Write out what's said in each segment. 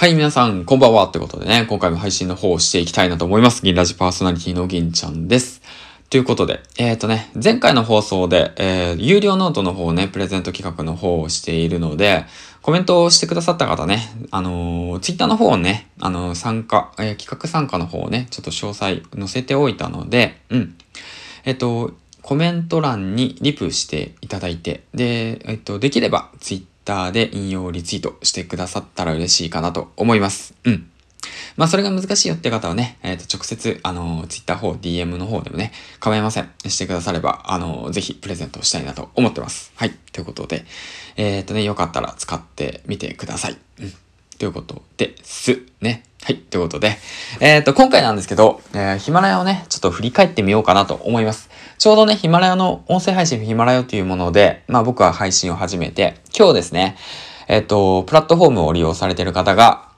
はい、皆さん、こんばんは。ってことでね、今回も配信の方をしていきたいなと思います。銀ラジパーソナリティの銀ちゃんです。ということで、えっ、とね、前回の放送で、えー、有料ノートの方をね、プレゼント企画の方をしているので、コメントをしてくださった方ね、あのー、ツイッターの方をね、あのー参加、えー企画参加の方をね、ちょっと詳細載せておいたので、うん。えっ、と、コメント欄にリプしていただいて、で、えっ、と、できればツイッターで引用リツイートしてくださったら嬉しいかなと思います。うん。まあ、それが難しいよって方はね、えっ、と、直接、あの、ツイッター方、DM の方でもね、構いません。してくだされば、あの、ぜひプレゼントしたいなと思ってます。はい。ということで、えっ、とね、よかったら使ってみてください。うん。ということです。ね。はい。ということで、えっ、と、今回なんですけど、えーヒマラヤをね、ちょっと振り返ってみようかなと思います。ちょうどね、ヒマラヤの音声配信ヒマラヤというもので、まあ僕は配信を始めて、今日ですね、えっ、と、プラットフォームを利用されている方が、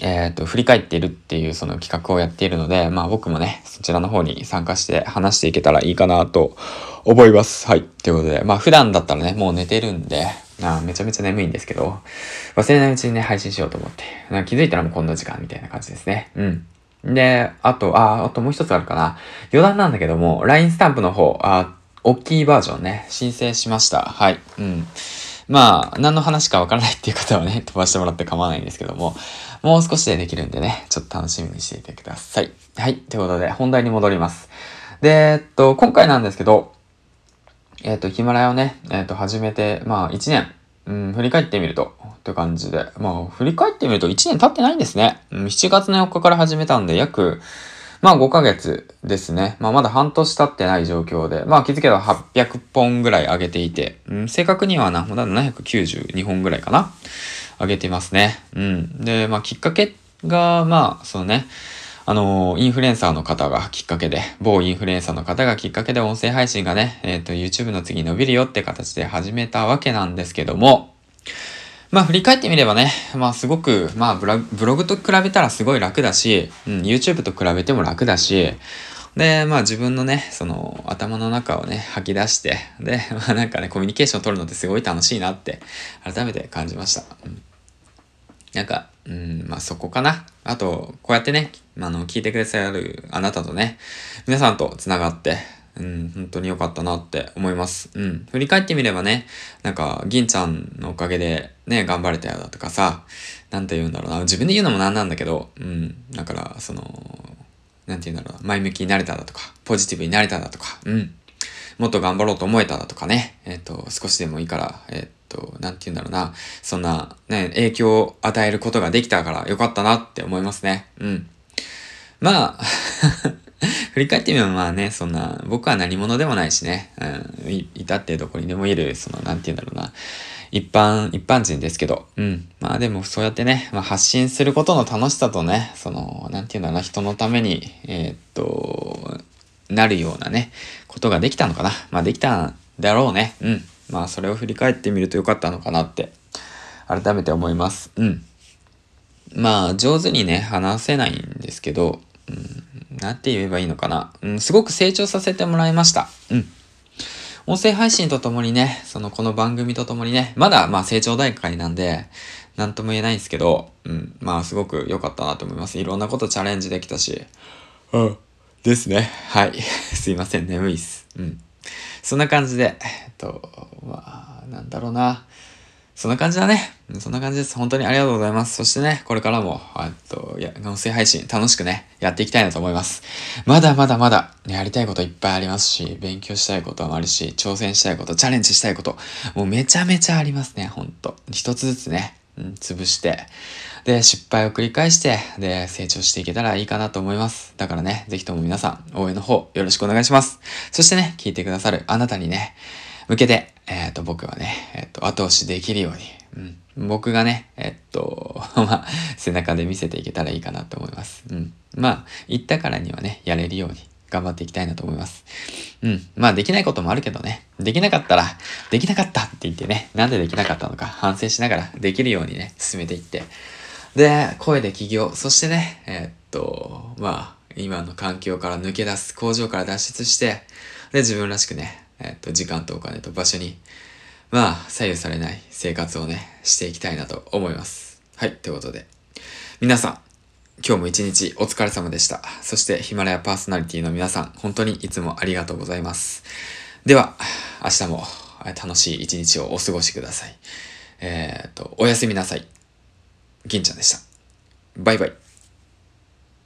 えっ、と、振り返っているっていうその企画をやっているので、まあ僕もね、そちらの方に参加して話していけたらいいかなと思います。はい。ということで、まあ普段だったらね、もう寝てるんで、あめちゃめちゃ眠いんですけど、忘れないうちにね、配信しようと思って、なんか気づいたらもうこんな時間みたいな感じですね。うん。で、あと、あ、あともう一つあるかな。余談なんだけども、LINE スタンプの方、あ、大きいバージョンね、申請しました。はい。うん。まあ、何の話かわからないっていう方はね、飛ばしてもらって構わないんですけども、もう少しでできるんでね、ちょっと楽しみにしていてください。はい。ということで、本題に戻ります。で、えっと、今回なんですけど、えっと、ヒマラヤをね、えっと、始めて、まあ、1年、うん、振り返ってみると、という感じで、まあ、振り返ってみると1年経ってないんですね。うん7月の4日から始めたんで、約、まあ5ヶ月ですね。まあまだ半年経ってない状況で、まあ気づけば800本ぐらい上げていて、うん、正確にはな、まだ792本ぐらいかな上げてますね。うん。で、まあきっかけが、まあ、そのね、あのインフルエンサーの方がきっかけで、某インフルエンサーの方がきっかけで音声配信がね、えっ、と、YouTube の次伸びるよって形で始めたわけなんですけども、まあ振り返ってみればね、まあすごく、まあブログブログと比べたらすごい楽だし、うん、YouTube と比べても楽だし、で、まあ自分のね、その頭の中をね、吐き出して、で、まあなんかね、コミュニケーションを取るのってすごい楽しいなって、改めて感じました。うんなんか、うん、まあそこかな。あと、こうやってね、あの、聞いてくださるあなたとね、皆さんと繋がって、うん、本当に良かったなって思います。うん。振り返ってみればね、なんか、銀ちゃんのおかげでね、頑張れたよだとかさ、なんて言うんだろうな。自分で言うのもなんなんだけど、うん。だから、その、なんて言うんだろうな。前向きになれただとか、ポジティブになれただとか、うん。もっと頑張ろうと思えただとかね。えっ、と、少しでもいいから、えっ、と、なんて言うんだろうな。そんな、ね、影響を与えることができたからよかったなって思いますね。うん。まあ、振り返ってみればまあね、そんな、僕は何者でもないしね、うん、いいたってどこにでもいる、その、なんて言うんだろうな。一般、一般人ですけど、うん。まあでもそうやってね、まあ、発信することの楽しさとね、その、なんて言うんだろうな、人のために、えーっと、なるようなね、ことができたのかな。まあできたんだろうね。うん。まあそれを振り返ってみるとよかったのかなって、改めて思います。うん。まあ上手にね、話せないんですけど、うん、なて言えばいいのかな。うん、すごく成長させてもらいました。うん。音声配信とともにね、そのこの番組とともにね、まだまあ成長段階なんで、なんとも言えないんですけど、うん、まあすごく良かったなと思います。いろんなことチャレンジできたし、うん、ですね。はい。すいません、眠いっす。うん。そんな感じで、えっと、まあ、なんだろうな。そんな感じだね。そんな感じです。本当にありがとうございます。そしてね、これからも、えっと、や、音声配信楽しくね、やっていきたいなと思います。まだまだまだ、やりたいこといっぱいありますし、勉強したいこともあるし、挑戦したいこと、チャレンジしたいこと、もうめちゃめちゃありますね、ほんと。一つずつね、うん、潰して、で、失敗を繰り返して、で、成長していけたらいいかなと思います。だからね、ぜひとも皆さん、応援の方、よろしくお願いします。そしてね、聞いてくださるあなたにね、向けて、えっ、と、僕はね、えっ、と、後押しできるように、うん、僕がね、えっ、と、まあ、背中で見せていけたらいいかなと思います。うん。まあ、言ったからにはね、やれるように頑張っていきたいなと思います。うん。まあ、できないこともあるけどね、できなかったら、できなかったって言ってね、なんでできなかったのか反省しながら、できるようにね、進めていって、で、声で起業、そしてね、えーっと、まあ、今の環境から抜け出す、工場から脱出して、で、自分らしくね、えーっと、時間とお金と場所に、まあ、左右されない生活をね、していきたいなと思います。はい、ということで、皆さん、今日も一日お疲れ様でした。そしてヒマラヤパーソナリティの皆さん、本当にいつもありがとうございます。では、明日も楽しい一日をお過ごしください。えっ、と、おやすみなさい。銀ちゃんでした。バイバイ。